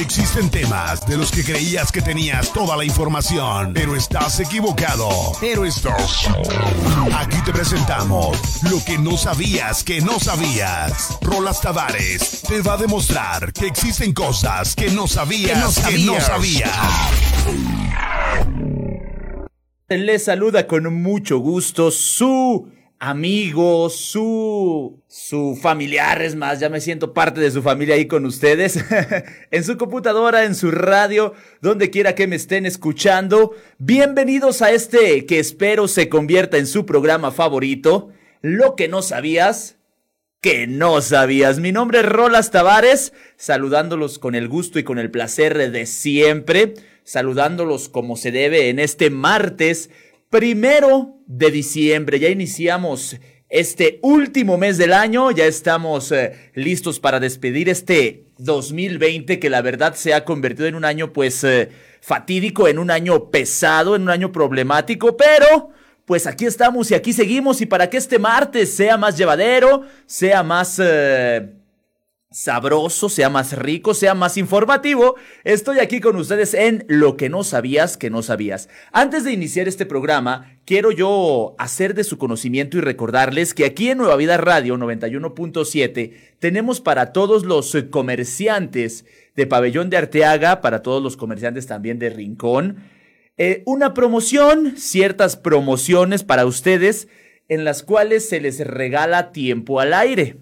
Existen temas de los que creías que tenías toda la información, pero estás equivocado. Pero estás. Aquí te presentamos lo que no sabías que no sabías. Rolas Tavares te va a demostrar que existen cosas que no sabías que no sabías. Le saluda con mucho gusto su amigo, su, su familiar, es más, ya me siento parte de su familia ahí con ustedes, en su computadora, en su radio, donde quiera que me estén escuchando. Bienvenidos a este que espero se convierta en su programa favorito, Lo que no sabías. Que no sabías. Mi nombre es Rolas Tavares, saludándolos con el gusto y con el placer de siempre, saludándolos como se debe en este martes primero de diciembre. Ya iniciamos este último mes del año, ya estamos eh, listos para despedir este 2020 que la verdad se ha convertido en un año pues eh, fatídico, en un año pesado, en un año problemático, pero pues aquí estamos y aquí seguimos y para que este martes sea más llevadero, sea más... Eh, sabroso, sea más rico, sea más informativo, estoy aquí con ustedes en Lo que no sabías que no sabías. Antes de iniciar este programa, quiero yo hacer de su conocimiento y recordarles que aquí en Nueva Vida Radio 91.7 tenemos para todos los comerciantes de Pabellón de Arteaga, para todos los comerciantes también de Rincón, eh, una promoción, ciertas promociones para ustedes en las cuales se les regala tiempo al aire.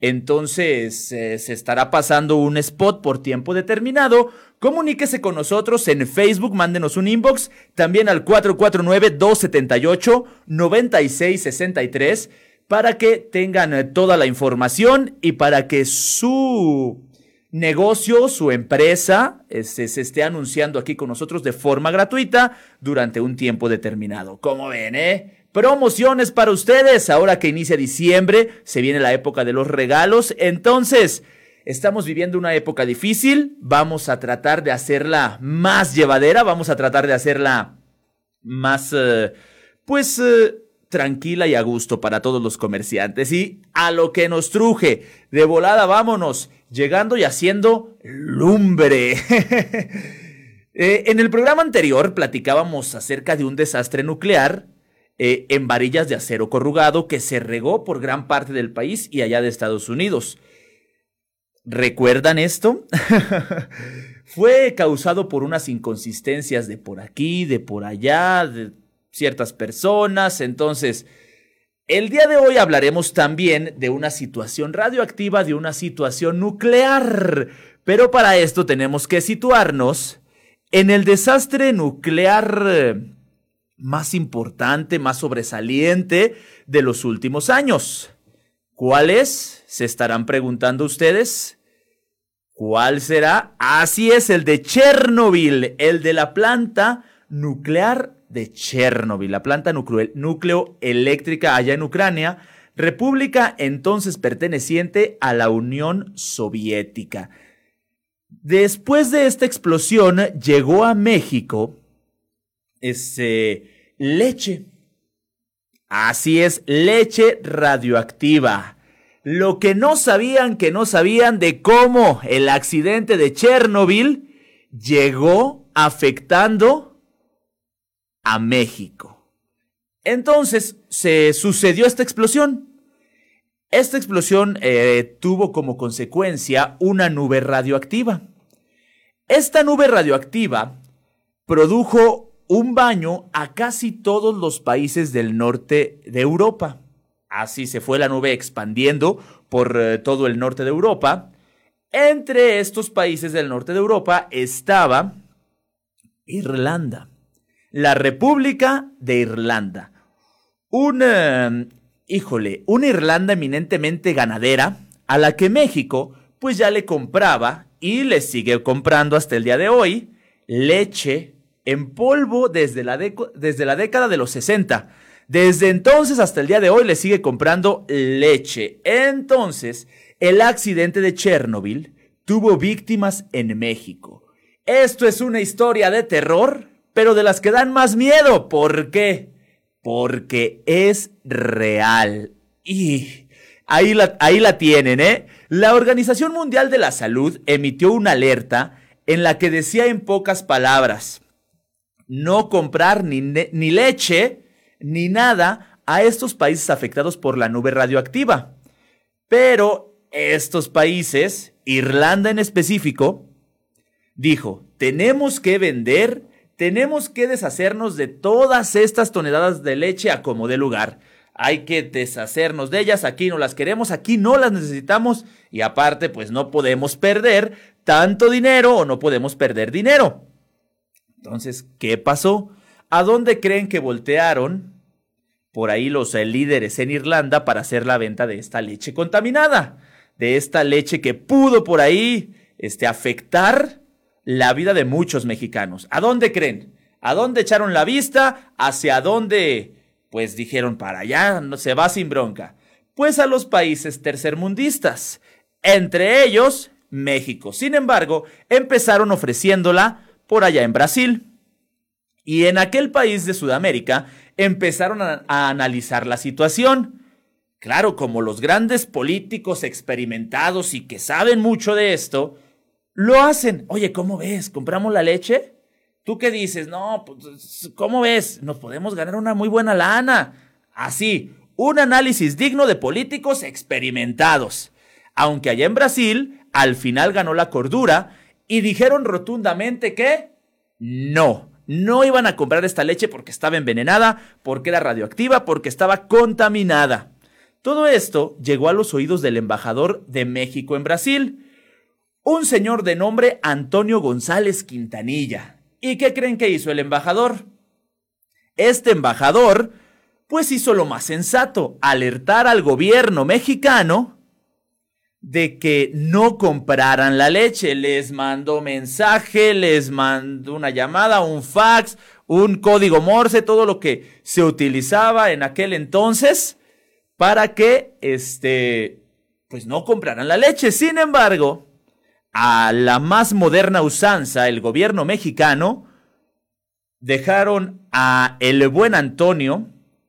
Entonces eh, se estará pasando un spot por tiempo determinado. Comuníquese con nosotros en Facebook, mándenos un inbox, también al 449-278-9663 para que tengan eh, toda la información y para que su negocio, su empresa, se, se esté anunciando aquí con nosotros de forma gratuita durante un tiempo determinado. Como ven, ¿eh? Promociones para ustedes. Ahora que inicia diciembre, se viene la época de los regalos. Entonces, estamos viviendo una época difícil. Vamos a tratar de hacerla más llevadera. Vamos a tratar de hacerla más, eh, pues, eh, tranquila y a gusto para todos los comerciantes. Y a lo que nos truje. De volada, vámonos. Llegando y haciendo lumbre. Eh, en el programa anterior platicábamos acerca de un desastre nuclear eh, en varillas de acero corrugado que se regó por gran parte del país y allá de Estados Unidos. ¿Recuerdan esto? Fue causado por unas inconsistencias de por aquí, de por allá, de ciertas personas. Entonces, el día de hoy hablaremos también de una situación radioactiva, de una situación nuclear. Pero para esto tenemos que situarnos en el desastre nuclear más importante, más sobresaliente de los últimos años. ¿Cuál es? Se estarán preguntando ustedes. ¿Cuál será? Así es, el de Chernobyl, el de la planta nuclear de Chernobyl, la planta núcleo eléctrica allá en Ucrania, república entonces perteneciente a la Unión Soviética. Después de esta explosión llegó a México este, leche. Así es, leche radioactiva. Lo que no sabían que no sabían de cómo el accidente de Chernobyl llegó afectando a México. Entonces se sucedió esta explosión. Esta explosión eh, tuvo como consecuencia una nube radioactiva. Esta nube radioactiva produjo un baño a casi todos los países del norte de Europa. Así se fue la nube expandiendo por eh, todo el norte de Europa. Entre estos países del norte de Europa estaba Irlanda, la República de Irlanda. Una, híjole, una Irlanda eminentemente ganadera a la que México pues ya le compraba y le sigue comprando hasta el día de hoy leche, en polvo desde la, desde la década de los 60. Desde entonces hasta el día de hoy le sigue comprando leche. Entonces, el accidente de Chernobyl tuvo víctimas en México. Esto es una historia de terror, pero de las que dan más miedo. ¿Por qué? Porque es real. Y ahí la, ahí la tienen, ¿eh? La Organización Mundial de la Salud emitió una alerta en la que decía en pocas palabras, no comprar ni, ni leche ni nada a estos países afectados por la nube radioactiva. Pero estos países, Irlanda en específico, dijo, tenemos que vender, tenemos que deshacernos de todas estas toneladas de leche a como de lugar. Hay que deshacernos de ellas, aquí no las queremos, aquí no las necesitamos y aparte pues no podemos perder tanto dinero o no podemos perder dinero. Entonces, ¿qué pasó? ¿A dónde creen que voltearon por ahí los líderes en Irlanda para hacer la venta de esta leche contaminada? De esta leche que pudo por ahí este, afectar la vida de muchos mexicanos. ¿A dónde creen? ¿A dónde echaron la vista? ¿Hacia dónde? Pues dijeron, para allá no se va sin bronca. Pues a los países tercermundistas. Entre ellos, México. Sin embargo, empezaron ofreciéndola por allá en Brasil. Y en aquel país de Sudamérica empezaron a, analizar la situación. Claro, como los grandes políticos experimentados y que saben mucho de esto, lo hacen. Oye, ¿cómo ves? ¿Compramos la leche? ¿Tú qué dices? No, pues, ¿cómo ves? Nos podemos ganar una muy buena lana. Así, un análisis digno de políticos experimentados. Aunque allá en Brasil, al final ganó la cordura y dijeron rotundamente que no, no iban a comprar esta leche porque estaba envenenada, porque era radioactiva, porque estaba contaminada. Todo esto llegó a los oídos del embajador de México en Brasil, un señor de nombre Antonio González Quintanilla. ¿Y qué creen que hizo el embajador? Este embajador, pues hizo lo más sensato, alertar al gobierno mexicano de que no compraran la leche. Les mandó mensaje, les mandó una llamada, un fax, un código Morse, todo lo que se utilizaba en aquel entonces para que, este, pues no compraran la leche. Sin embargo, a la más moderna usanza, el gobierno mexicano, dejaron a el buen Antonio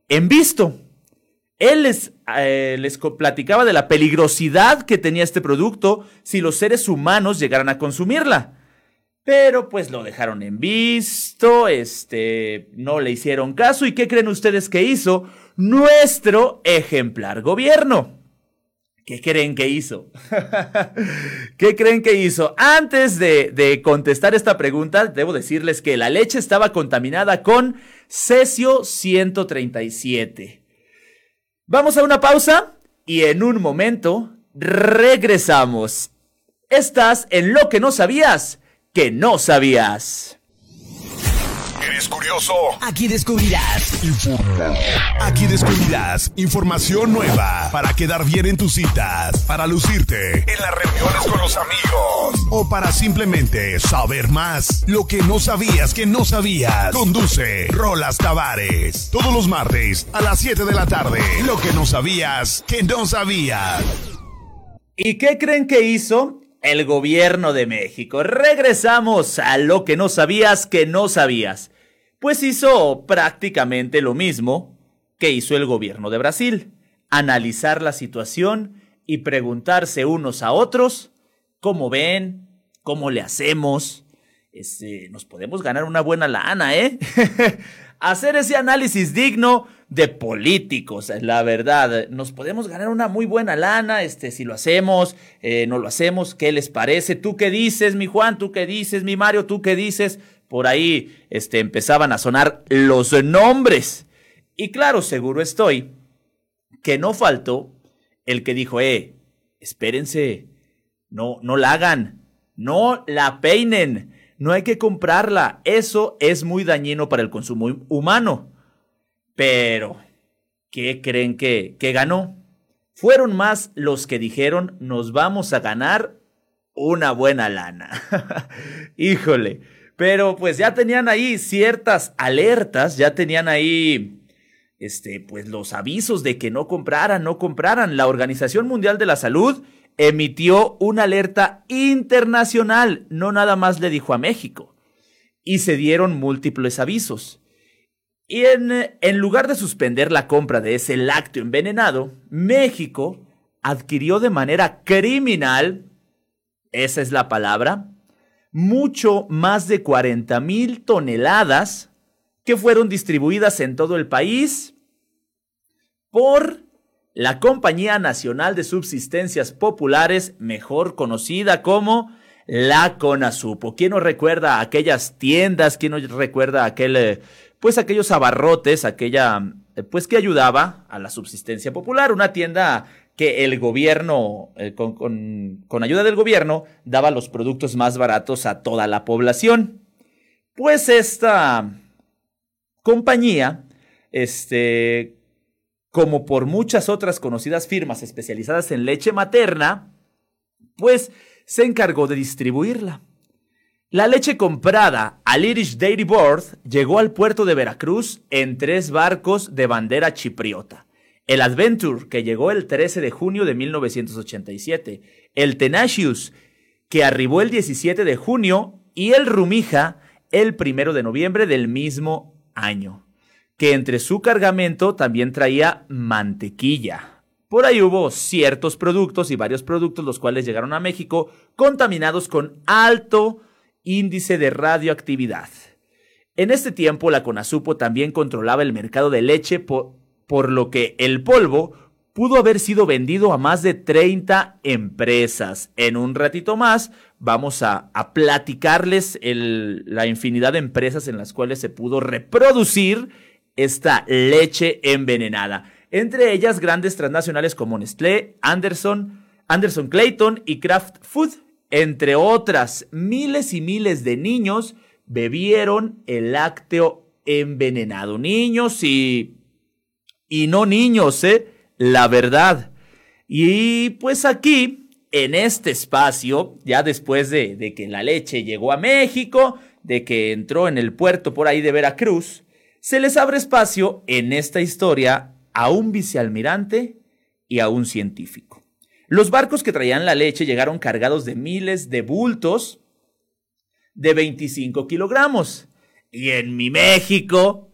en visto. Él les, eh, platicaba de la peligrosidad que tenía este producto si los seres humanos llegaran a consumirla. Pero pues lo dejaron en visto, este, no le hicieron caso. ¿Y qué creen ustedes que hizo nuestro ejemplar gobierno? ¿Qué creen que hizo? ¿Qué creen que hizo? Antes de, de, contestar esta pregunta, debo decirles que la leche estaba contaminada con cesio 137. Vamos a una pausa y en un momento regresamos. Estás en lo que no sabías, que no sabías. ¿Eres curioso? Aquí descubrirás. Aquí descubrirás información nueva para quedar bien en tus citas, para lucirte en las reuniones con los amigos o para simplemente saber más lo que no sabías que no sabías. Conduce Rolas Tavares todos los martes a las 7 de la tarde. Lo que no sabías que no sabías. ¿Y qué creen que hizo? El gobierno de México. Regresamos a lo que no sabías que no sabías. Pues hizo prácticamente lo mismo que hizo el gobierno de Brasil. Analizar la situación y preguntarse unos a otros cómo ven, cómo le hacemos. Este, nos podemos ganar una buena lana, ¿eh? Hacer ese análisis digno de políticos, la verdad. Nos podemos ganar una muy buena lana, este, si lo hacemos, eh, no lo hacemos, ¿qué les parece? ¿Tú qué dices, mi Juan? ¿Tú qué dices, mi Mario? ¿Tú qué dices? por ahí este, empezaban a sonar los nombres. Y claro, seguro estoy que no faltó el que dijo, eh, espérense, no, no la hagan, no la peinen, no hay que comprarla, eso es muy dañino para el consumo humano. Pero, ¿qué creen que, que ganó? Fueron más los que dijeron, nos vamos a ganar una buena lana. Híjole, pero pues ya tenían ahí ciertas alertas, ya tenían ahí este pues los avisos de que no compraran, no compraran. La Organización Mundial de la Salud emitió una alerta internacional, no nada más le dijo a México. Y se dieron múltiples avisos. Y en, en lugar de suspender la compra de ese lácteo envenenado, México adquirió de manera criminal, esa es la palabra, mucho más de 40 mil toneladas que fueron distribuidas en todo el país por la Compañía Nacional de Subsistencias Populares, mejor conocida como la Conasupo. ¿Quién nos recuerda aquellas tiendas? ¿Quién nos recuerda aquel, eh, pues aquellos abarrotes, aquella, eh, pues que ayudaba a la subsistencia popular? Una tienda que el gobierno, eh, con, con, ayuda del gobierno, daba los productos más baratos a toda la población. Pues esta compañía, este, como por muchas otras conocidas firmas especializadas en leche materna, pues se encargó de distribuirla. La leche comprada al Irish Dairy Board llegó al puerto de Veracruz en tres barcos de bandera chipriota. El Adventure, que llegó el 13 de junio de 1987, el Tenacious, que arribó el 17 de junio, y el Rumija, el 1 de noviembre del mismo año, que entre su cargamento también traía mantequilla. Por ahí hubo ciertos productos y varios productos los cuales llegaron a México contaminados con alto índice de radioactividad. En este tiempo la Conasupo también controlaba el mercado de leche por, lo que el polvo pudo haber sido vendido a más de 30 empresas. En un ratito más vamos a, platicarles la infinidad de empresas en las cuales se pudo reproducir esta leche envenenada. Entre ellas grandes transnacionales como Nestlé, Anderson, Anderson Clayton y Kraft Food, entre otras. Miles y miles de niños bebieron el lácteo envenenado. Niños y y no niños, ¿eh? La verdad. Y pues aquí, en este espacio, ya después de, de que la leche llegó a México, de que entró en el puerto por ahí de Veracruz, se les abre espacio en esta historia a un vicealmirante y a un científico. Los barcos que traían la leche llegaron cargados de miles de bultos de 25 kilogramos. Y en mi México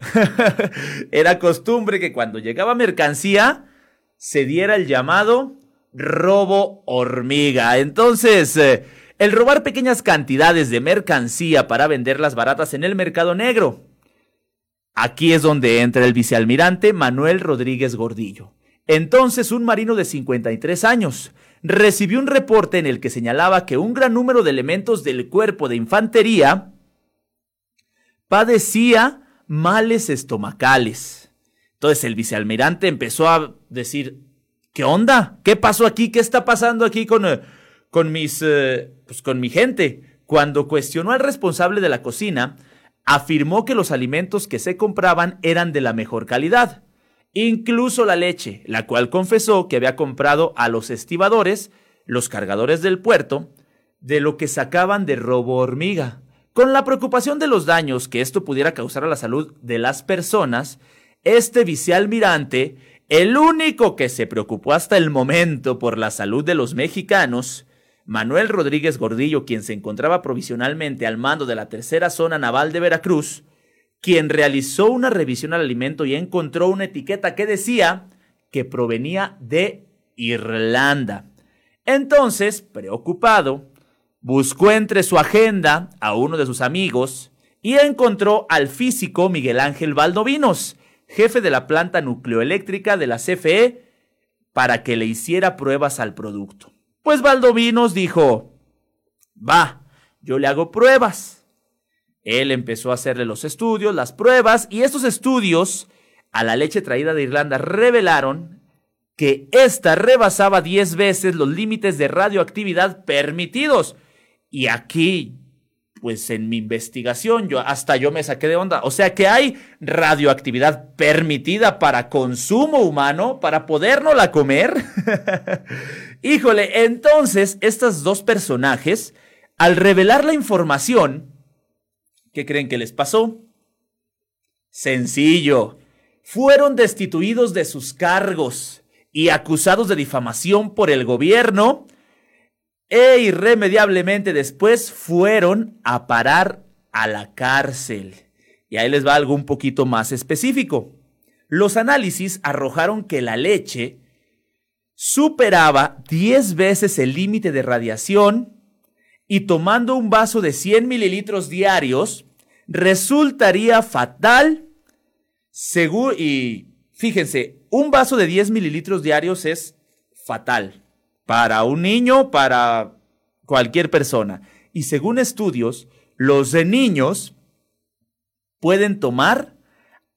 era costumbre que cuando llegaba mercancía se diera el llamado robo hormiga. Entonces, eh, el robar pequeñas cantidades de mercancía para venderlas baratas en el mercado negro. Aquí es donde entra el vicealmirante Manuel Rodríguez Gordillo. Entonces, un marino de 53 años recibió un reporte en el que señalaba que un gran número de elementos del cuerpo de infantería padecía males estomacales. Entonces el vicealmirante empezó a decir, ¿qué onda? ¿Qué pasó aquí? ¿Qué está pasando aquí con, eh, con mis, eh, pues con mi gente? Cuando cuestionó al responsable de la cocina, afirmó que los alimentos que se compraban eran de la mejor calidad, incluso la leche, la cual confesó que había comprado a los estibadores, los cargadores del puerto, de lo que sacaban de robo hormiga. Con la preocupación de los daños que esto pudiera causar a la salud de las personas, este vicealmirante, el único que se preocupó hasta el momento por la salud de los mexicanos, Manuel Rodríguez Gordillo, quien se encontraba provisionalmente al mando de la tercera zona naval de Veracruz, quien realizó una revisión al alimento y encontró una etiqueta que decía que provenía de Irlanda. Entonces, preocupado, Buscó entre su agenda a uno de sus amigos y encontró al físico Miguel Ángel Valdovinos, jefe de la planta nucleoeléctrica de la CFE, para que le hiciera pruebas al producto. Pues Valdovinos dijo, va, yo le hago pruebas. Él empezó a hacerle los estudios, las pruebas, y estos estudios a la leche traída de Irlanda revelaron que ésta rebasaba 10 veces los límites de radioactividad permitidos y aquí, pues en mi investigación, yo hasta yo me saqué de onda. O sea que hay radioactividad permitida para consumo humano, para la comer. Híjole, entonces, estos dos personajes, al revelar la información, ¿qué creen que les pasó? Sencillo. Fueron destituidos de sus cargos y acusados de difamación por el gobierno e irremediablemente después fueron a parar a la cárcel. Y ahí les va algo un poquito más específico. Los análisis arrojaron que la leche superaba 10 veces el límite de radiación y tomando un vaso de 100 mililitros diarios, resultaría fatal. Según, y fíjense, un vaso de 10 mililitros diarios es fatal para un niño, para cualquier persona. Y según estudios, los de niños pueden tomar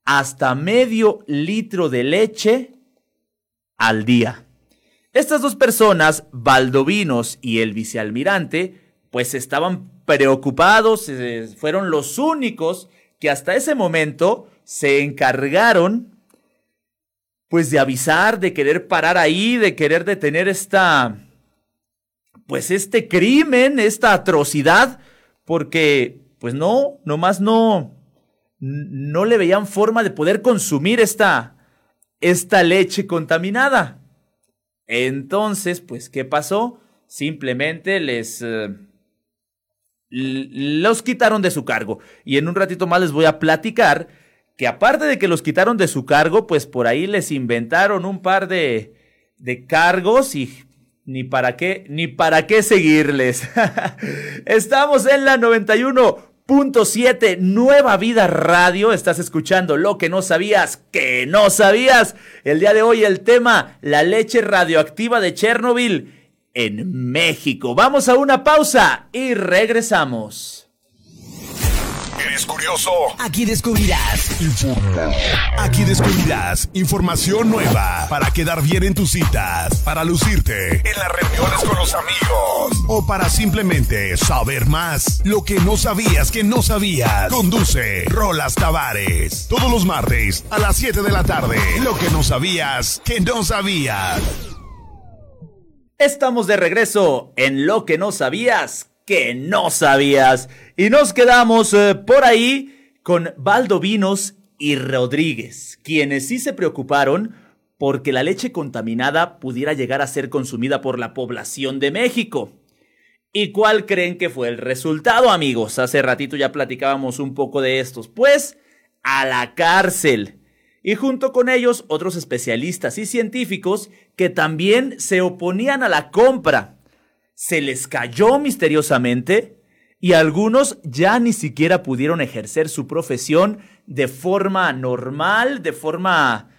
hasta medio litro de leche al día. Estas dos personas, Valdovinos y el vicealmirante, pues estaban preocupados, eh, fueron los únicos que hasta ese momento se encargaron pues de avisar, de querer parar ahí, de querer detener esta pues este crimen, esta atrocidad, porque pues no, nomás no no le veían forma de poder consumir esta esta leche contaminada. Entonces, pues ¿qué pasó? Simplemente les eh, los quitaron de su cargo. Y en un ratito más les voy a platicar que aparte de que los quitaron de su cargo, pues por ahí les inventaron un par de, de cargos y ni para qué, ni para qué seguirles. Estamos en la 91.7 Nueva Vida Radio. Estás escuchando lo que no sabías, que no sabías. El día de hoy el tema, la leche radioactiva de Chernobyl en México. Vamos a una pausa y regresamos. ¿Eres curioso? Aquí descubrirás. Aquí descubrirás información nueva para quedar bien en tus citas, para lucirte en las reuniones con los amigos o para simplemente saber más. Lo que no sabías que no sabías. Conduce Rolas Tavares. Todos los martes a las 7 de la tarde. Lo que no sabías que no sabías. Estamos de regreso en lo que no sabías, que no sabías. Y nos quedamos eh, por ahí con Valdovinos y Rodríguez, quienes sí se preocuparon porque la leche contaminada pudiera llegar a ser consumida por la población de México. ¿Y cuál creen que fue el resultado, amigos? Hace ratito ya platicábamos un poco de estos. Pues, a la cárcel y junto con ellos otros especialistas y científicos que también se oponían a la compra. Se les cayó misteriosamente y algunos ya ni siquiera pudieron ejercer su profesión de forma normal, de forma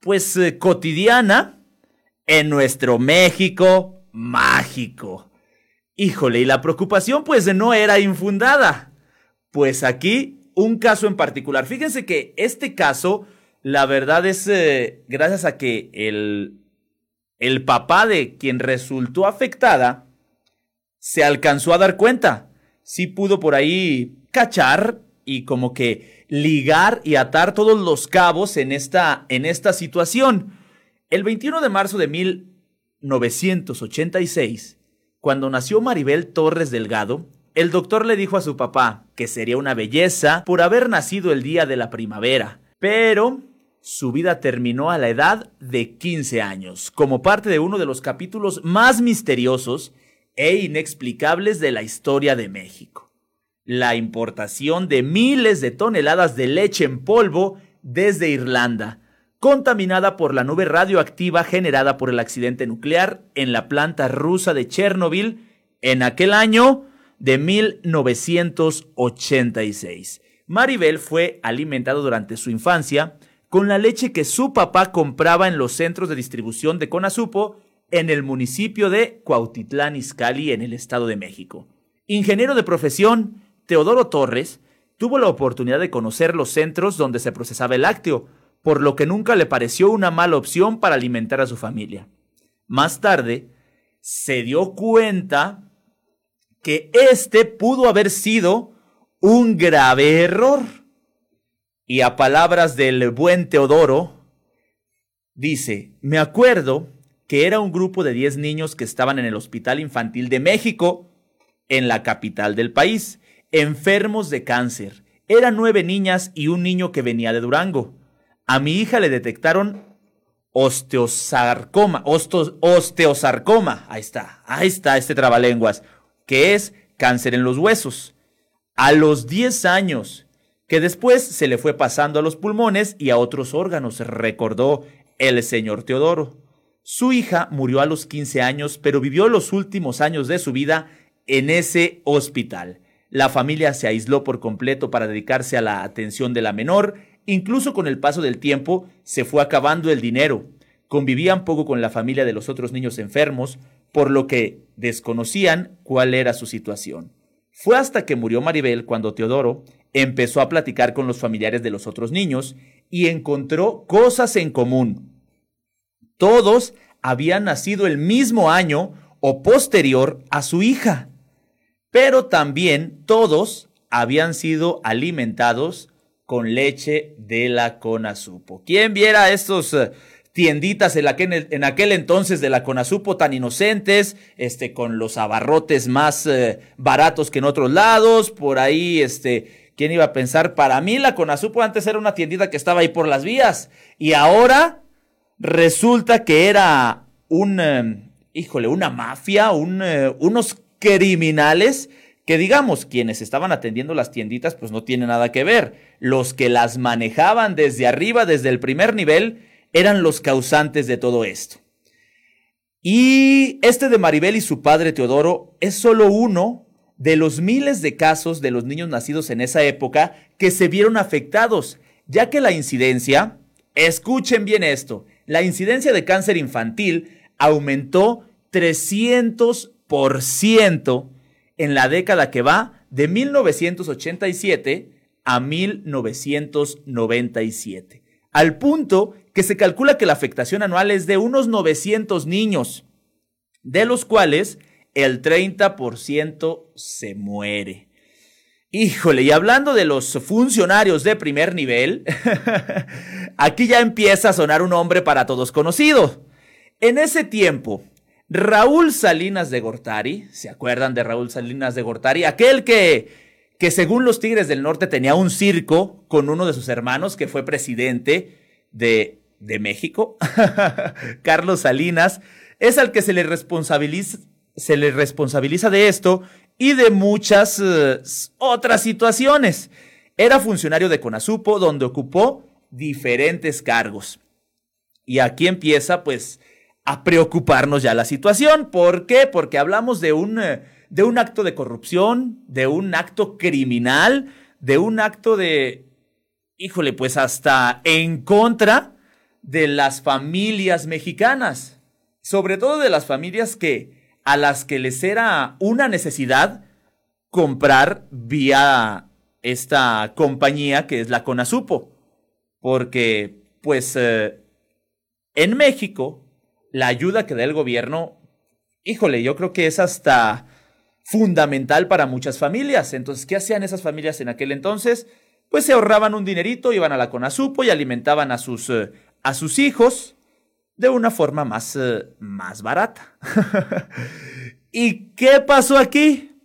pues eh, cotidiana en nuestro México mágico. Híjole, y la preocupación pues no era infundada. Pues aquí un caso en particular. Fíjense que este caso la verdad es eh, gracias a que el, el papá de quien resultó afectada se alcanzó a dar cuenta. Sí pudo por ahí cachar y como que ligar y atar todos los cabos en esta, en esta situación. El 21 de marzo de 1986, cuando nació Maribel Torres Delgado, el doctor le dijo a su papá que sería una belleza por haber nacido el día de la primavera, pero su vida terminó a la edad de 15 años, como parte de uno de los capítulos más misteriosos e inexplicables de la historia de México. La importación de miles de toneladas de leche en polvo desde Irlanda, contaminada por la nube radioactiva generada por el accidente nuclear en la planta rusa de Chernobyl en aquel año de 1986. Maribel fue alimentado durante su infancia con la leche que su papá compraba en los centros de distribución de Conasupo en el municipio de Cuautitlán Izcalli en el Estado de México. Ingeniero de profesión, Teodoro Torres tuvo la oportunidad de conocer los centros donde se procesaba el lácteo, por lo que nunca le pareció una mala opción para alimentar a su familia. Más tarde, se dio cuenta que este pudo haber sido un grave error y a palabras del buen Teodoro, dice, me acuerdo que era un grupo de 10 niños que estaban en el Hospital Infantil de México, en la capital del país, enfermos de cáncer. Eran nueve niñas y un niño que venía de Durango. A mi hija le detectaron osteosarcoma, osteosarcoma, ahí está, ahí está este trabalenguas, que es cáncer en los huesos. A los 10 años, que después se le fue pasando a los pulmones y a otros órganos, recordó el señor Teodoro. Su hija murió a los 15 años, pero vivió los últimos años de su vida en ese hospital. La familia se aisló por completo para dedicarse a la atención de la menor. Incluso con el paso del tiempo se fue acabando el dinero. Convivían poco con la familia de los otros niños enfermos, por lo que desconocían cuál era su situación. Fue hasta que murió Maribel cuando Teodoro empezó a platicar con los familiares de los otros niños y encontró cosas en común. Todos habían nacido el mismo año o posterior a su hija, pero también todos habían sido alimentados con leche de la Conasupo. ¿Quién viera estos eh, tienditas en aquel, en aquel, entonces de la Conasupo tan inocentes, este, con los abarrotes más eh, baratos que en otros lados, por ahí, este, ¿quién iba a pensar? Para mí la Conasupo antes era una tiendita que estaba ahí por las vías y ahora resulta que era un, eh, híjole, una mafia, eh, unos criminales que digamos, quienes estaban atendiendo las tienditas, pues no tiene nada que ver. Los que las manejaban desde arriba, desde el primer nivel, eran los causantes de todo esto. Y este de Maribel y su padre Teodoro es solo uno de los miles de casos de los niños nacidos en esa época que se vieron afectados, ya que la incidencia, escuchen bien esto, la incidencia de cáncer infantil aumentó 300% en la década que va de 1987 a 1997, al punto que se calcula que la afectación anual es de unos 900 niños, de los cuales el 30% se muere. Híjole, y hablando de los funcionarios de primer nivel, aquí ya empieza a sonar un nombre para todos conocido. En ese tiempo, Raúl Salinas de Gortari, ¿se acuerdan de Raúl Salinas de Gortari? Aquel que, que según los Tigres del Norte tenía un circo con uno de sus hermanos que fue presidente de, de México, Carlos Salinas, es al que se le responsabiliza, se le responsabiliza de esto y de muchas eh, otras situaciones. Era funcionario de Conasupo donde ocupó diferentes cargos. Y aquí empieza pues a preocuparnos ya la situación. ¿Por qué? Porque hablamos de un, eh, de un acto de corrupción, de un acto criminal, de un acto de, híjole, pues hasta en contra de las familias mexicanas, sobre todo de las familias que a las que les era una necesidad comprar vía esta compañía que es la Conasupo. Porque, pues, eh, en México, la ayuda que da el gobierno, híjole, yo creo que es hasta fundamental para muchas familias. Entonces, ¿qué hacían esas familias en aquel entonces? Pues se ahorraban un dinerito, iban a la Conasupo y alimentaban a sus, eh, a sus hijos de una forma más, eh, más barata. ¿Y qué pasó aquí?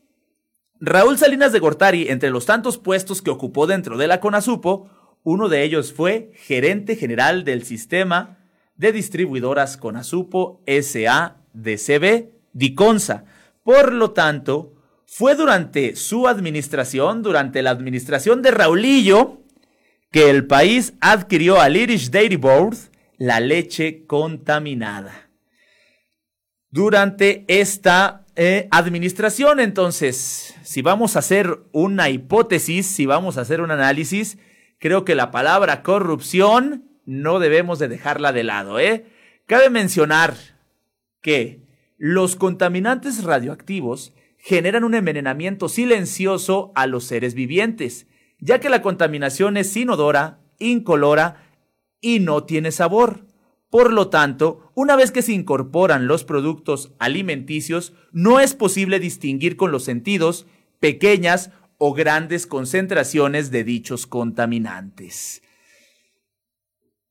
Raúl Salinas de Gortari, entre los tantos puestos que ocupó dentro de la CONASUPO, uno de ellos fue gerente general del sistema de distribuidoras CONASUPO SA DCB Diconsa. Por lo tanto, fue durante su administración, durante la administración de Raulillo, que el país adquirió al Irish Dairy Board la leche contaminada. Durante esta eh, administración, entonces, si vamos a hacer una hipótesis, si vamos a hacer un análisis, creo que la palabra corrupción no debemos de dejarla de lado, ¿eh? Cabe mencionar que los contaminantes radioactivos generan un envenenamiento silencioso a los seres vivientes, ya que la contaminación es inodora, incolora y no tiene sabor. Por lo tanto, una vez que se incorporan los productos alimenticios, no es posible distinguir con los sentidos pequeñas o grandes concentraciones de dichos contaminantes.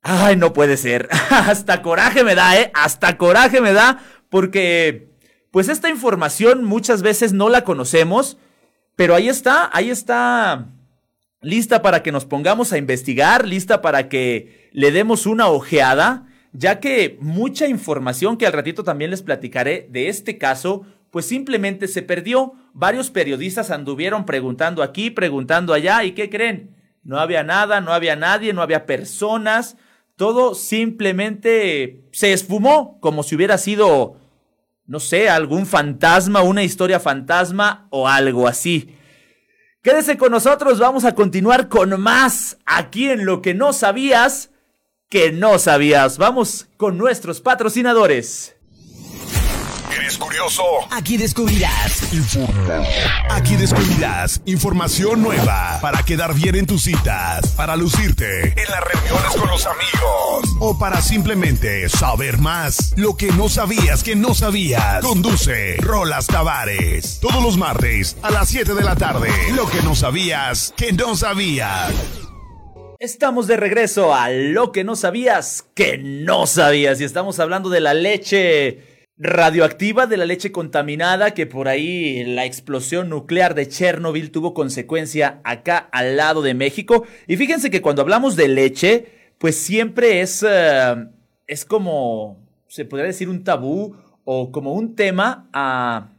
Ay, no puede ser. Hasta coraje me da, ¿eh? Hasta coraje me da porque, pues esta información muchas veces no la conocemos, pero ahí está, ahí está lista para que nos pongamos a investigar, lista para que le demos una ojeada, ya que mucha información que al ratito también les platicaré de este caso, pues simplemente se perdió. Varios periodistas anduvieron preguntando aquí, preguntando allá, ¿y qué creen? No había nada, no había nadie, no había personas, todo simplemente se esfumó como si hubiera sido no sé, algún fantasma, una historia fantasma o algo así. Quédese con nosotros, vamos a continuar con más aquí en lo que no sabías que no sabías. Vamos con nuestros patrocinadores. ¿Eres curioso? Aquí descubrirás. Aquí descubrirás información nueva para quedar bien en tus citas, para lucirte en las reuniones con los amigos o para simplemente saber más. Lo que no sabías que no sabías. Conduce Rolas Tavares. Todos los martes a las 7 de la tarde. Lo que no sabías que no sabías. Estamos de regreso a lo que no sabías que no sabías y estamos hablando de la leche radioactiva de la leche contaminada que por ahí la explosión nuclear de Chernobyl tuvo consecuencia acá al lado de México. Y fíjense que cuando hablamos de leche, pues siempre es, eh, es como, se podría decir, un tabú o como un tema a,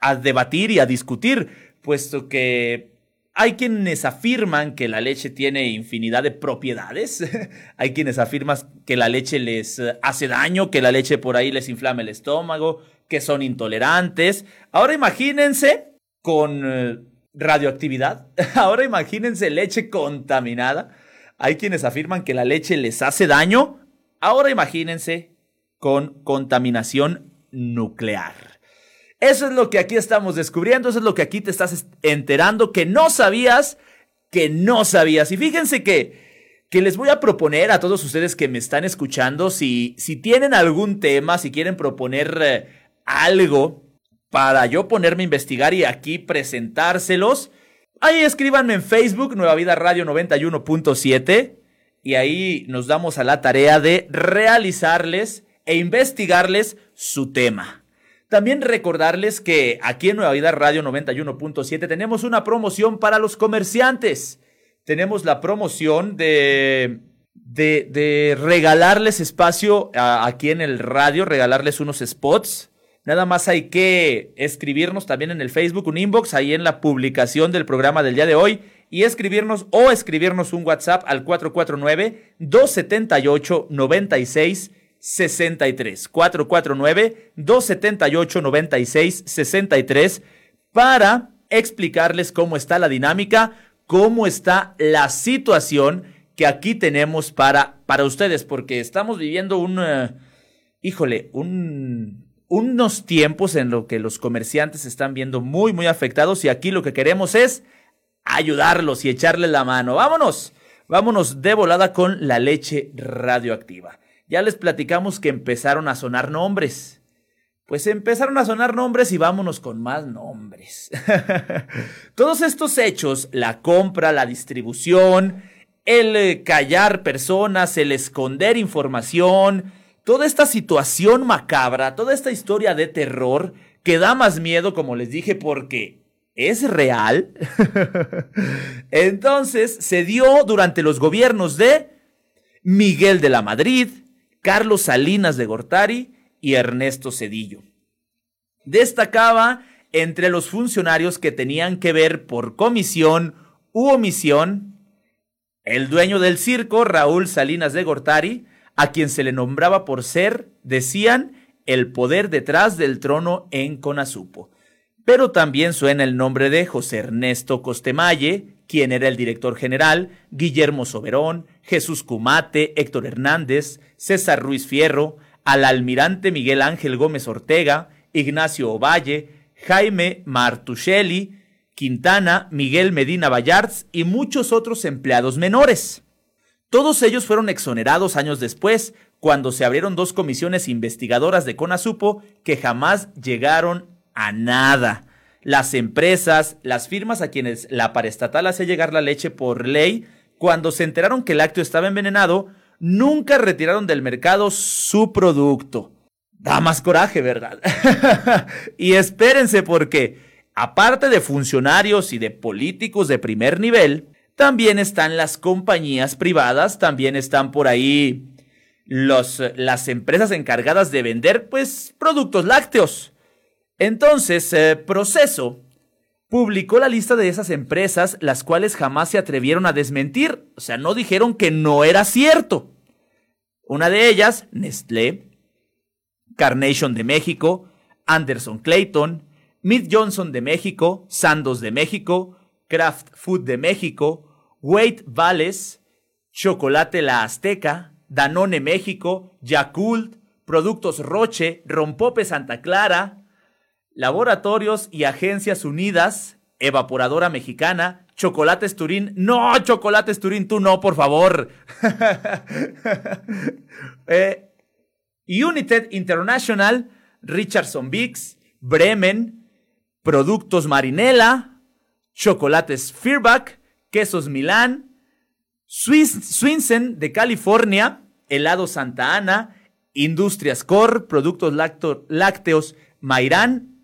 a debatir y a discutir, puesto que hay quienes afirman que la leche tiene infinidad de propiedades. Hay quienes afirman que la leche les eh, hace daño, que la leche por ahí les inflama el estómago, que son intolerantes. Ahora imagínense con eh, radioactividad. Ahora imagínense leche contaminada. Hay quienes afirman que la leche les hace daño. Ahora imagínense con contaminación nuclear. Eso es lo que aquí estamos descubriendo, eso es lo que aquí te estás enterando, que no sabías, que no sabías. Y fíjense que, que les voy a proponer a todos ustedes que me están escuchando, si, si tienen algún tema, si quieren proponer eh, algo para yo ponerme a investigar y aquí presentárselos, ahí escríbanme en Facebook, Nueva Vida Radio 91.7, y ahí nos damos a la tarea de realizarles e investigarles su tema. También recordarles que aquí en Nueva Vida Radio 91.7 tenemos una promoción para los comerciantes. Tenemos la promoción de, de, regalarles espacio aquí en el radio, regalarles unos spots. Nada más hay que escribirnos también en el Facebook, un inbox ahí en la publicación del programa del día de hoy y escribirnos o escribirnos un WhatsApp al 449 278 96 63 449 278 96 63 para explicarles cómo está la dinámica, cómo está la situación que aquí tenemos para, para ustedes, porque estamos viviendo un, eh, híjole, un, unos tiempos en los que los comerciantes están viendo muy, muy afectados y aquí lo que queremos es ayudarlos y echarles la mano. Vámonos, vámonos de volada con la leche radioactiva. Ya les platicamos que empezaron a sonar nombres. Pues empezaron a sonar nombres y vámonos con más nombres. Todos estos hechos, la compra, la distribución, el eh, callar personas, el esconder información, toda esta situación macabra, toda esta historia de terror que da más miedo, como les dije, porque es real. Entonces se dio durante los gobiernos de Miguel de la Madrid, Carlos Salinas de Gortari y Ernesto Cedillo. Destacaba entre los funcionarios que tenían que ver por comisión u omisión el dueño del circo, Raúl Salinas de Gortari, a quien se le nombraba por ser, decían, el poder detrás del trono en Conasupo. Pero también suena el nombre de José Ernesto Costemalle, quien era el director general, Guillermo Soberón, Jesús Cumate, Héctor Hernández, César Ruiz Fierro, al almirante Miguel Ángel Gómez Ortega, Ignacio Ovalle, Jaime Martuchelli, Quintana, Miguel Medina Vallarts y muchos otros empleados menores. Todos ellos fueron exonerados años después, cuando se abrieron dos comisiones investigadoras de CONASUPO que jamás llegaron a nada. Las empresas, las firmas a quienes la paraestatal hace llegar la leche por ley, cuando se enteraron que el lácteo estaba envenenado, nunca retiraron del mercado su producto. Da más coraje, ¿verdad? y espérense porque, aparte de funcionarios y de políticos de primer nivel, también están las compañías privadas, también están por ahí las empresas encargadas de vender, pues, productos lácteos. Entonces, eh, Proceso publicó la lista de esas empresas, las cuales jamás se atrevieron a desmentir, o sea, no dijeron que no era cierto. Una de ellas, Nestlé, Carnation de México, Anderson Clayton, Mid Johnson de México, Sandos de México, Kraft Food de México, Wade Vales, Chocolate La Azteca, Danone México, Yakult, Productos Roche, Rompope Santa Clara, Laboratorios y Agencias Unidas, Evaporadora Mexicana, Chocolates Turín. No, Chocolates Turín, tú no, por favor. eh, United International, Richardson Biggs, Bremen, Productos Marinela, Chocolates Fearback, Quesos Milán, Swinsen de California, Helado Santa Ana, Industrias Core, Productos Lácteos Mairán.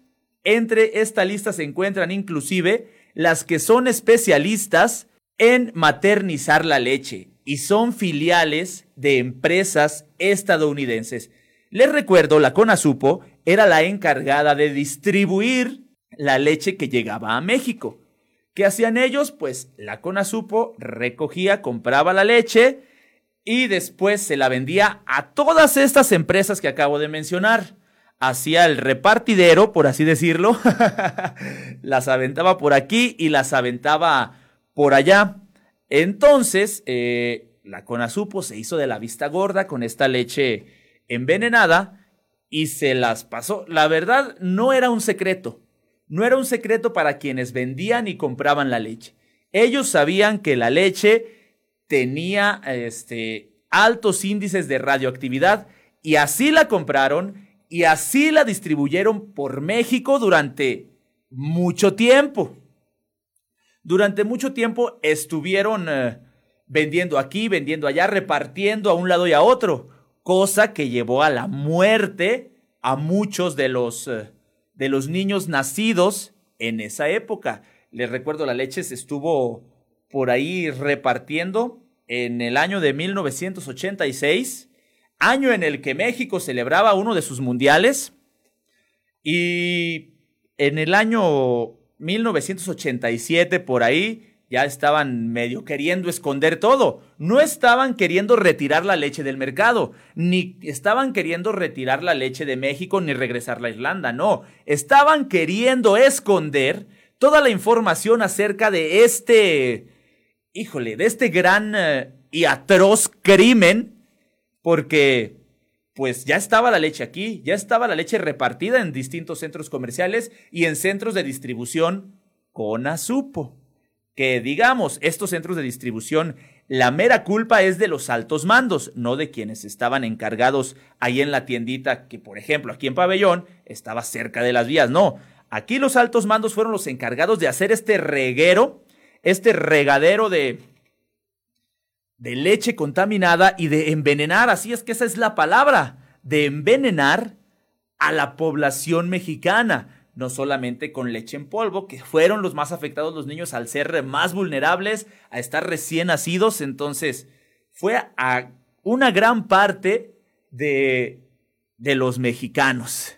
Entre esta lista se encuentran inclusive las que son especialistas en maternizar la leche y son filiales de empresas estadounidenses. Les recuerdo, la Conasupo era la encargada de distribuir la leche que llegaba a México. ¿Qué hacían ellos? Pues la Conasupo recogía, compraba la leche y después se la vendía a todas estas empresas que acabo de mencionar. Hacía el repartidero, por así decirlo, las aventaba por aquí y las aventaba por allá. Entonces, eh, la Conasupo se hizo de la vista gorda con esta leche envenenada y se las pasó. La verdad, no era un secreto. No era un secreto para quienes vendían y compraban la leche. Ellos sabían que la leche tenía este, altos índices de radioactividad y así la compraron y así la distribuyeron por México durante mucho tiempo. Durante mucho tiempo estuvieron eh, vendiendo aquí, vendiendo allá, repartiendo a un lado y a otro, cosa que llevó a la muerte a muchos de los, eh, de los niños nacidos en esa época. Les recuerdo, la leche se estuvo por ahí repartiendo en el año de 1986, año en el que México celebraba uno de sus mundiales, y en el año 1987 por ahí ya estaban medio queriendo esconder todo. No estaban queriendo retirar la leche del mercado, ni estaban queriendo retirar la leche de México, ni regresarla a Irlanda, no. Estaban queriendo esconder toda la información acerca de este, híjole, de este gran eh, y atroz crimen, porque pues ya estaba la leche aquí, ya estaba la leche repartida en distintos centros comerciales y en centros de distribución con azupo que digamos, estos centros de distribución, la mera culpa es de los altos mandos, no de quienes estaban encargados ahí en la tiendita, que por ejemplo aquí en Pabellón estaba cerca de las vías, no. Aquí los altos mandos fueron los encargados de hacer este reguero, este regadero de, de leche contaminada y de envenenar, así es que esa es la palabra, de envenenar a la población mexicana. No solamente con leche en polvo, que fueron los más afectados los niños al ser más vulnerables, a estar recién nacidos, entonces fue a una gran parte de, de los mexicanos.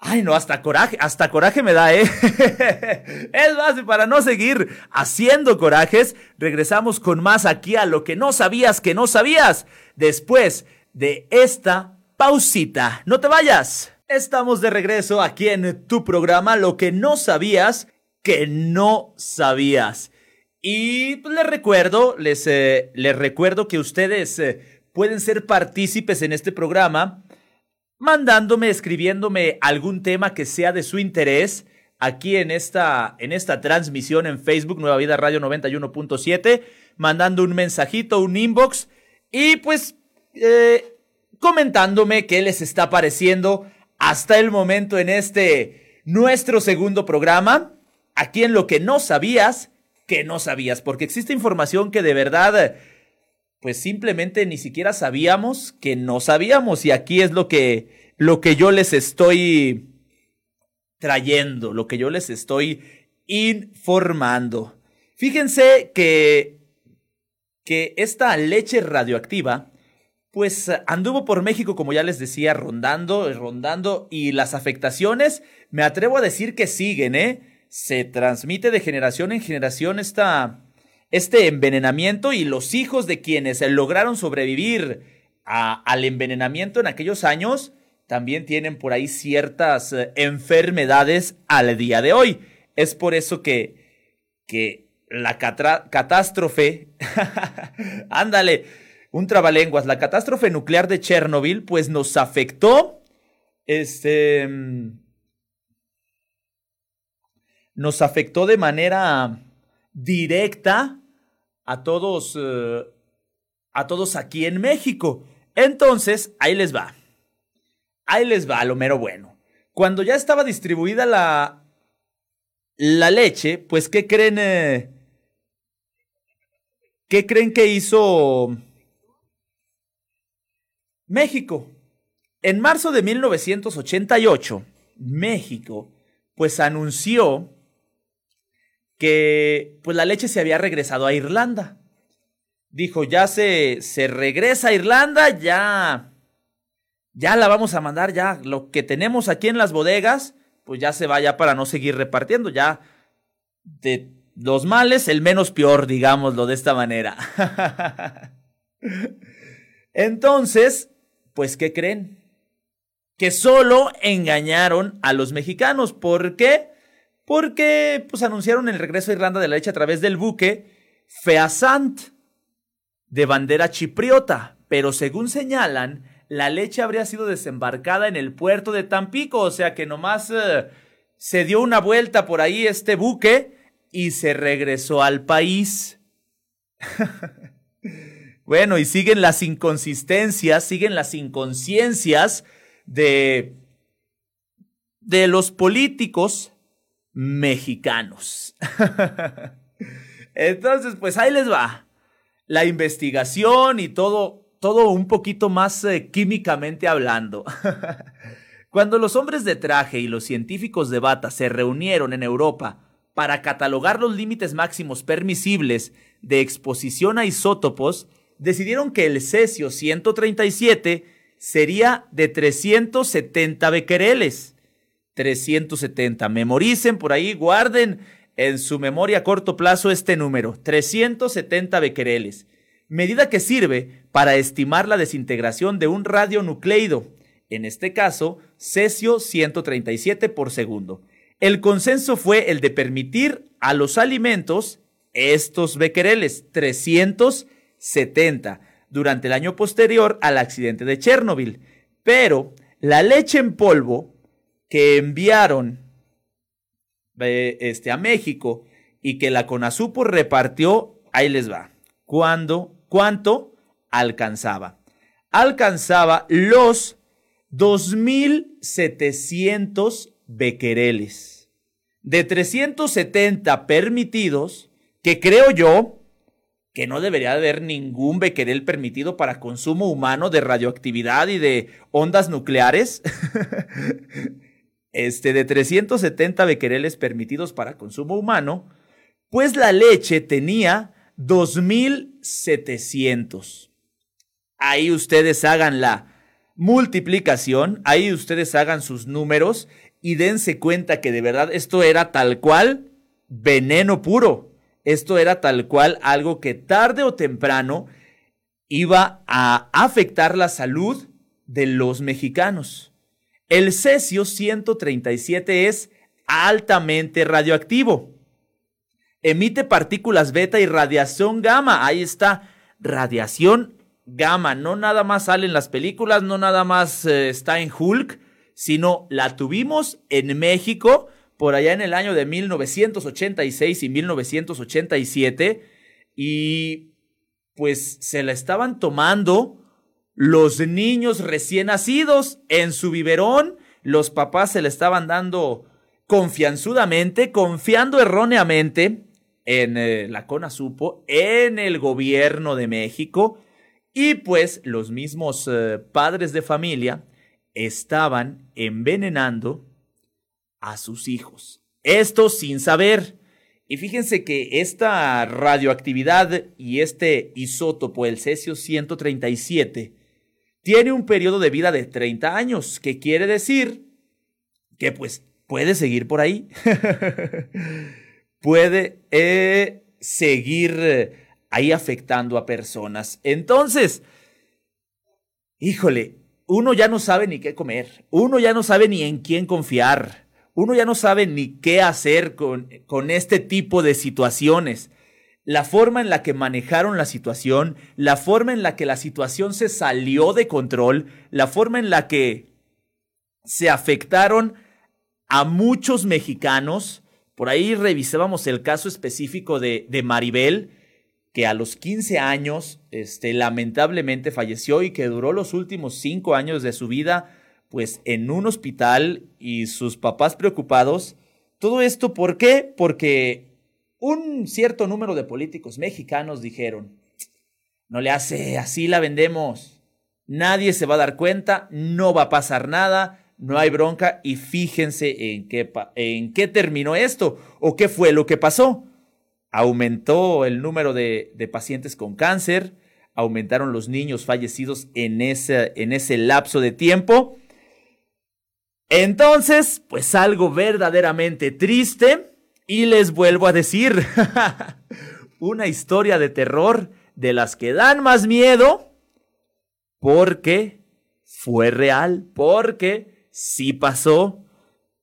Ay, no, hasta coraje, hasta coraje me da, ¿eh? es más, para no seguir haciendo corajes, regresamos con más aquí a lo que no sabías que no sabías, después de esta pausita. No te vayas. Estamos de regreso aquí en tu programa, lo que no sabías que no sabías. Y pues, les recuerdo, les, eh, les recuerdo que ustedes eh, pueden ser partícipes en este programa mandándome, escribiéndome algún tema que sea de su interés aquí en esta, en esta transmisión en Facebook, Nueva Vida Radio 91.7, mandando un mensajito, un inbox y pues eh, comentándome qué les está pareciendo hasta el momento en este nuestro segundo programa, aquí en lo que no sabías, que no sabías, porque existe información que de verdad, pues simplemente ni siquiera sabíamos que no sabíamos, y aquí es lo que, lo que yo les estoy trayendo, lo que yo les estoy informando. Fíjense que, que esta leche radioactiva pues anduvo por México, como ya les decía, rondando, rondando, y las afectaciones, me atrevo a decir que siguen, ¿eh? Se transmite de generación en generación esta, este envenenamiento y los hijos de quienes lograron sobrevivir al envenenamiento en aquellos años, también tienen por ahí ciertas eh, enfermedades al día de hoy. Es por eso que, que la catástrofe, ándale, un trabalenguas, la catástrofe nuclear de Chernobyl, pues nos afectó, este, nos afectó de manera directa a todos, eh, a todos aquí en México. Entonces, ahí les va. Ahí les va lo mero bueno. Cuando ya estaba distribuida la, la leche, pues ¿qué creen? Eh? ¿Qué creen que hizo México? En marzo de 1988, México pues anunció que pues la leche se había regresado a Irlanda. Dijo, ya se, se regresa a Irlanda, ya ya la vamos a mandar, ya lo que tenemos aquí en las bodegas, pues ya se vaya para no seguir repartiendo, ya de los males, el menos peor, digámoslo de esta manera. Entonces, pues, ¿qué creen? Que solo engañaron a los mexicanos. ¿Por qué? Porque, pues, anunciaron el regreso a Irlanda de la leche a través del buque Feasant, de bandera chipriota. Pero según señalan, la leche habría sido desembarcada en el puerto de Tampico, o sea que nomás eh, se dio una vuelta por ahí este buque y se regresó al país. bueno, y siguen las inconsistencias, siguen las inconsciencias de de los políticos mexicanos. Entonces, pues ahí les va. La investigación y todo todo un poquito más eh, químicamente hablando. Cuando los hombres de traje y los científicos de bata se reunieron en Europa para catalogar los límites máximos permisibles de exposición a isótopos, decidieron que el cesio 137 sería de 370 becquereles. 370. Memoricen por ahí, guarden en su memoria a corto plazo este número, 370 becquereles medida que sirve para estimar la desintegración de un radionucleido, en este caso, cesio 137 por segundo. El consenso fue el de permitir a los alimentos estos becquereles 370 durante el año posterior al accidente de Chernobyl, pero la leche en polvo que enviaron eh, este, a México y que la CONASUPO repartió, ahí les va. Cuando ¿Cuánto? Alcanzaba. Alcanzaba los 2.700 becquereles. De 370 permitidos, que creo yo que no debería haber ningún becquerel permitido para consumo humano de radioactividad y de ondas nucleares. este, de 370 becquereles permitidos para consumo humano, pues la leche tenía 2.700. Ahí ustedes hagan la multiplicación, ahí ustedes hagan sus números y dense cuenta que de verdad esto era tal cual veneno puro. Esto era tal cual algo que tarde o temprano iba a afectar la salud de los mexicanos. El cesio 137 es altamente radioactivo emite partículas beta y radiación gamma. Ahí está, radiación gamma. No nada más sale en las películas, no nada más eh, está en Hulk, sino la tuvimos en México por allá en el año de 1986 y 1987 y pues se la estaban tomando los niños recién nacidos en su biberón, los papás se la estaban dando confianzudamente, confiando erróneamente en eh, la CONASUPO, en el gobierno de México, y pues los mismos eh, padres de familia estaban envenenando a sus hijos. Esto sin saber. Y fíjense que esta radioactividad y este isótopo, el cesio 137, tiene un periodo de vida de 30 años, que quiere decir que pues puede seguir por ahí. puede eh, seguir eh, ahí afectando a personas. Entonces, híjole, uno ya no sabe ni qué comer, uno ya no sabe ni en quién confiar, uno ya no sabe ni qué hacer con, con este tipo de situaciones. La forma en la que manejaron la situación, la forma en la que la situación se salió de control, la forma en la que se afectaron a muchos mexicanos. Por ahí revisábamos el caso específico de, de Maribel, que a los 15 años, este, lamentablemente falleció y que duró los últimos cinco años de su vida, pues en un hospital y sus papás preocupados. Todo esto, ¿por qué? Porque un cierto número de políticos mexicanos dijeron, no le hace, así la vendemos, nadie se va a dar cuenta, no va a pasar nada, no hay bronca y fíjense en qué, en qué terminó esto o qué fue lo que pasó aumentó el número de, pacientes con cáncer, aumentaron los niños fallecidos en ese, en ese lapso de tiempo. Entonces, pues algo verdaderamente triste. Y les vuelvo a decir, una historia de terror de las que dan más miedo porque fue real, porque sí pasó,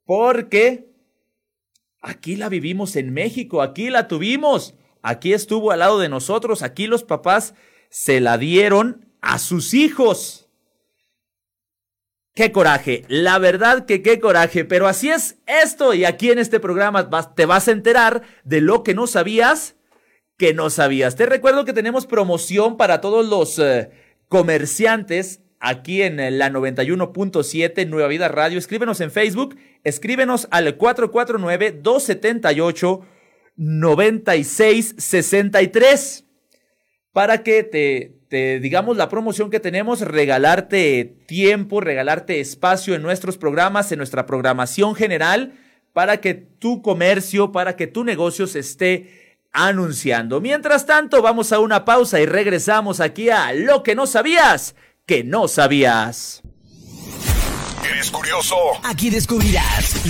porque Aquí la vivimos en México, aquí la tuvimos, aquí estuvo al lado de nosotros, aquí los papás se la dieron a sus hijos. Qué coraje, la verdad que qué coraje, pero así es esto y aquí en este programa te vas a enterar de lo que no sabías, que no sabías. Te recuerdo que tenemos promoción para todos los eh, comerciantes aquí en la 91.7 Nueva Vida Radio. Escríbenos en Facebook, escríbenos al 449-278-9663 para que te, te digamos la promoción que tenemos, regalarte tiempo, regalarte espacio en nuestros programas, en nuestra programación general, para que tu comercio, para que tu negocio se esté anunciando. Mientras tanto, vamos a una pausa y regresamos aquí a Lo que no sabías que no sabías. ¿Eres curioso? Aquí descubrirás.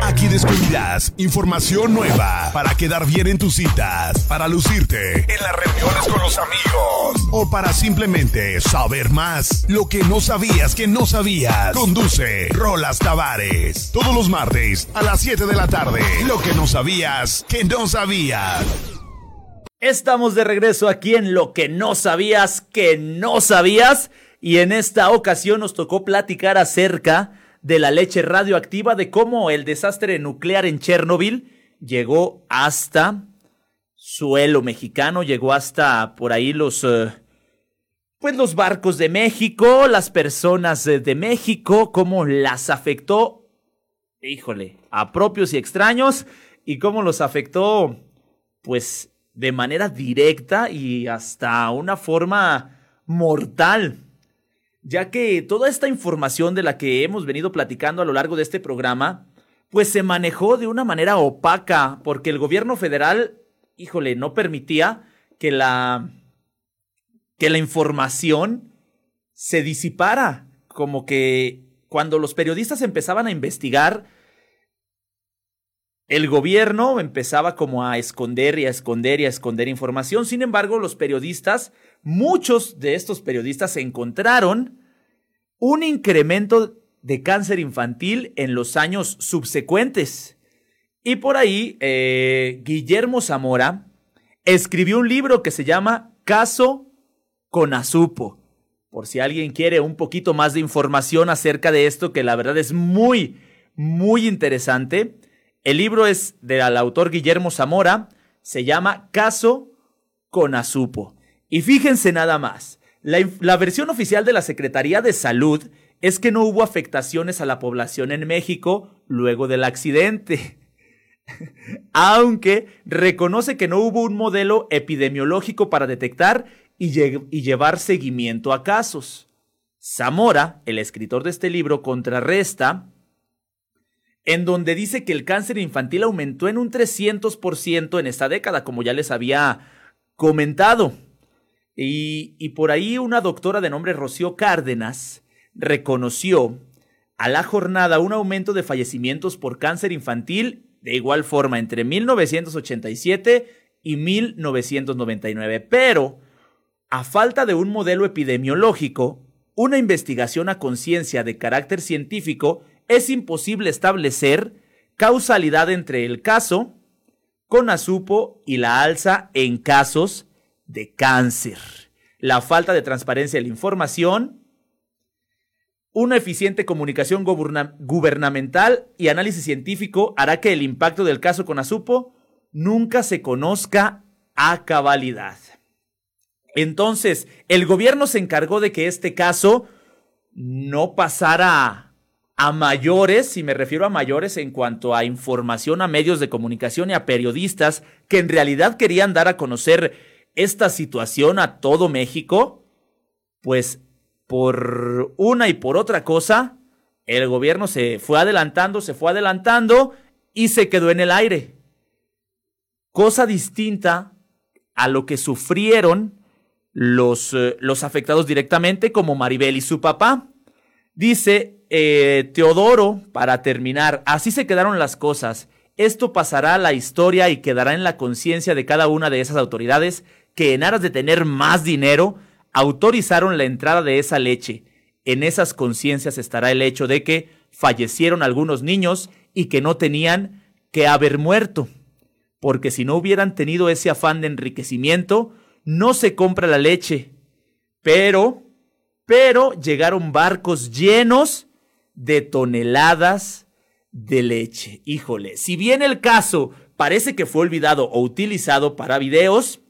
Aquí descubrirás información nueva para quedar bien en tus citas, para lucirte en las reuniones con los amigos o para simplemente saber más. Lo que no sabías que no sabías. Conduce Rolas Tavares. Todos los martes a las 7 de la tarde. Lo que no sabías que no sabías. Estamos de regreso aquí en Lo que no sabías que no sabías. Y en esta ocasión nos tocó platicar acerca de la leche radioactiva, de cómo el desastre nuclear en Chernobyl llegó hasta suelo mexicano, llegó hasta por ahí los... Eh, pues los barcos de México, las personas de México, cómo las afectó, híjole, a propios y extraños, y cómo los afectó, pues de manera directa y hasta una forma mortal, ya que toda esta información de la que hemos venido platicando a lo largo de este programa, pues se manejó de una manera opaca, porque el gobierno federal, híjole, no permitía que la que la información se disipara, como que cuando los periodistas empezaban a investigar el gobierno empezaba como a esconder y a esconder y a esconder información. Sin embargo, los periodistas, muchos de estos periodistas encontraron un incremento de cáncer infantil en los años subsecuentes. Y por ahí, eh, Guillermo Zamora escribió un libro que se llama Caso con Azupo. Por si alguien quiere un poquito más de información acerca de esto, que la verdad es muy, muy interesante. El libro es del autor Guillermo Zamora, se llama Caso con Azupo. Y fíjense nada más, la, versión oficial de la Secretaría de Salud es que no hubo afectaciones a la población en México luego del accidente. Aunque reconoce que no hubo un modelo epidemiológico para detectar y llevar seguimiento a casos. Zamora, el escritor de este libro, contrarresta en donde dice que el cáncer infantil aumentó en un 300% en esta década, como ya les había comentado. Y, y, por ahí una doctora de nombre Rocío Cárdenas reconoció a la jornada un aumento de fallecimientos por cáncer infantil de igual forma entre 1987 y 1999. Pero, a falta de un modelo epidemiológico, una investigación a conciencia de carácter científico, es imposible establecer causalidad entre el caso con Azupo y la alza en casos de cáncer. La falta de transparencia de la información, una eficiente comunicación gubernamental y análisis científico hará que el impacto del caso con Azupo nunca se conozca a cabalidad. Entonces, el gobierno se encargó de que este caso no pasara a mayores, y me refiero a mayores en cuanto a información a medios de comunicación y a periodistas que en realidad querían dar a conocer esta situación a todo México, pues por una y por otra cosa, el gobierno se fue adelantando, se fue adelantando y se quedó en el aire. Cosa distinta a lo que sufrieron los, eh, los afectados directamente, como Maribel y su papá. Dice eh, Teodoro, para terminar, así se quedaron las cosas. Esto pasará a la historia y quedará en la conciencia de cada una de esas autoridades que en aras de tener más dinero autorizaron la entrada de esa leche. En esas conciencias estará el hecho de que fallecieron algunos niños y que no tenían que haber muerto. Porque si no hubieran tenido ese afán de enriquecimiento, no se compra la leche. Pero, pero llegaron barcos llenos de toneladas de leche. Híjole, si bien el caso parece que fue olvidado o utilizado para videos,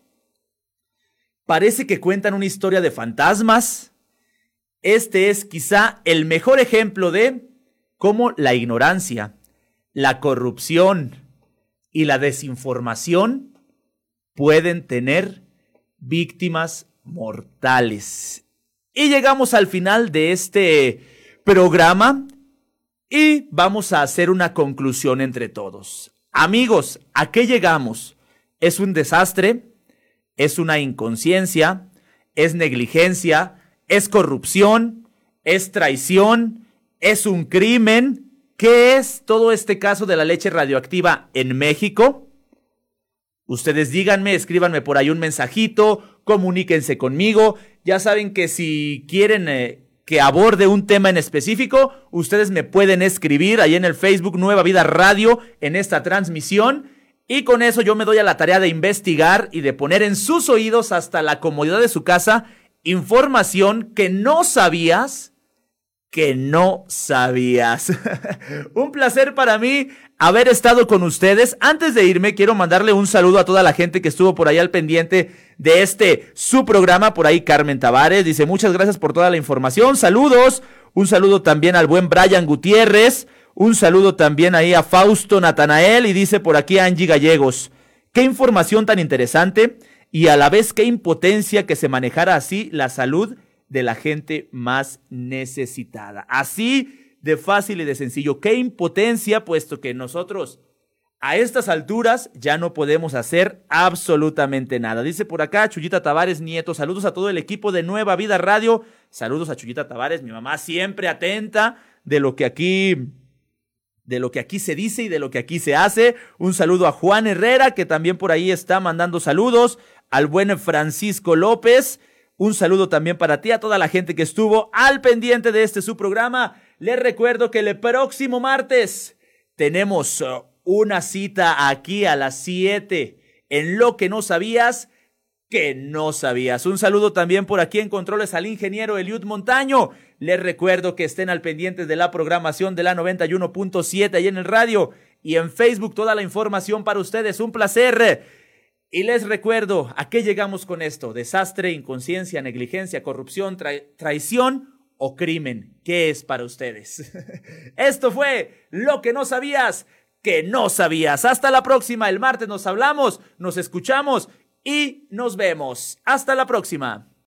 parece que cuentan una historia de fantasmas. Este es quizá el mejor ejemplo de cómo la ignorancia, la corrupción y la desinformación pueden tener víctimas mortales. Y llegamos al final de este programa y vamos a hacer una conclusión entre todos. Amigos, ¿a qué llegamos? ¿Es un desastre? ¿Es una inconsciencia? ¿Es negligencia? ¿Es corrupción? ¿Es traición? ¿Es un crimen? ¿Qué es todo este caso de la leche radioactiva en México? Ustedes díganme, escríbanme por ahí un mensajito, comuníquense conmigo. Ya saben que si quieren eh, que aborde un tema en específico, ustedes me pueden escribir ahí en el Facebook Nueva Vida Radio en esta transmisión. Y con eso yo me doy a la tarea de investigar y de poner en sus oídos hasta la comodidad de su casa información que no sabías que no sabías. un placer para mí haber estado con ustedes. Antes de irme, quiero mandarle un saludo a toda la gente que estuvo por ahí al pendiente de este su programa. Por ahí Carmen Tavares dice muchas gracias por toda la información. Saludos. Un saludo también al buen Brian Gutiérrez. Un saludo también ahí a Fausto Natanael y dice por aquí Angie Gallegos. Qué información tan interesante y a la vez qué impotencia que se manejara así la salud de la gente más necesitada. Así de fácil y de sencillo. Qué impotencia, puesto que nosotros a estas alturas ya no podemos hacer absolutamente nada. Dice por acá Chuyita Tavares Nieto, saludos a todo el equipo de Nueva Vida Radio. Saludos a Chuyita Tavares, mi mamá siempre atenta de lo que aquí de lo que aquí se dice y de lo que aquí se hace. Un saludo a Juan Herrera, que también por ahí está mandando saludos. Al buen Francisco López. Un saludo también para ti, a toda la gente que estuvo al pendiente de este su programa. Les recuerdo que el próximo martes tenemos uh, una cita aquí a las 7 en lo que no sabías que no sabías. Un saludo también por aquí en controles al ingeniero Eliud Montaño. Les recuerdo que estén al pendiente de la programación de la 91.7 ahí en el radio y en Facebook toda la información para ustedes. Un placer. Y les recuerdo, ¿a qué llegamos con esto? Desastre, inconsciencia, negligencia, corrupción, traición o crimen. ¿Qué es para ustedes? esto fue lo que no sabías, que no sabías. Hasta la próxima. El martes nos hablamos, nos escuchamos y nos vemos. Hasta la próxima.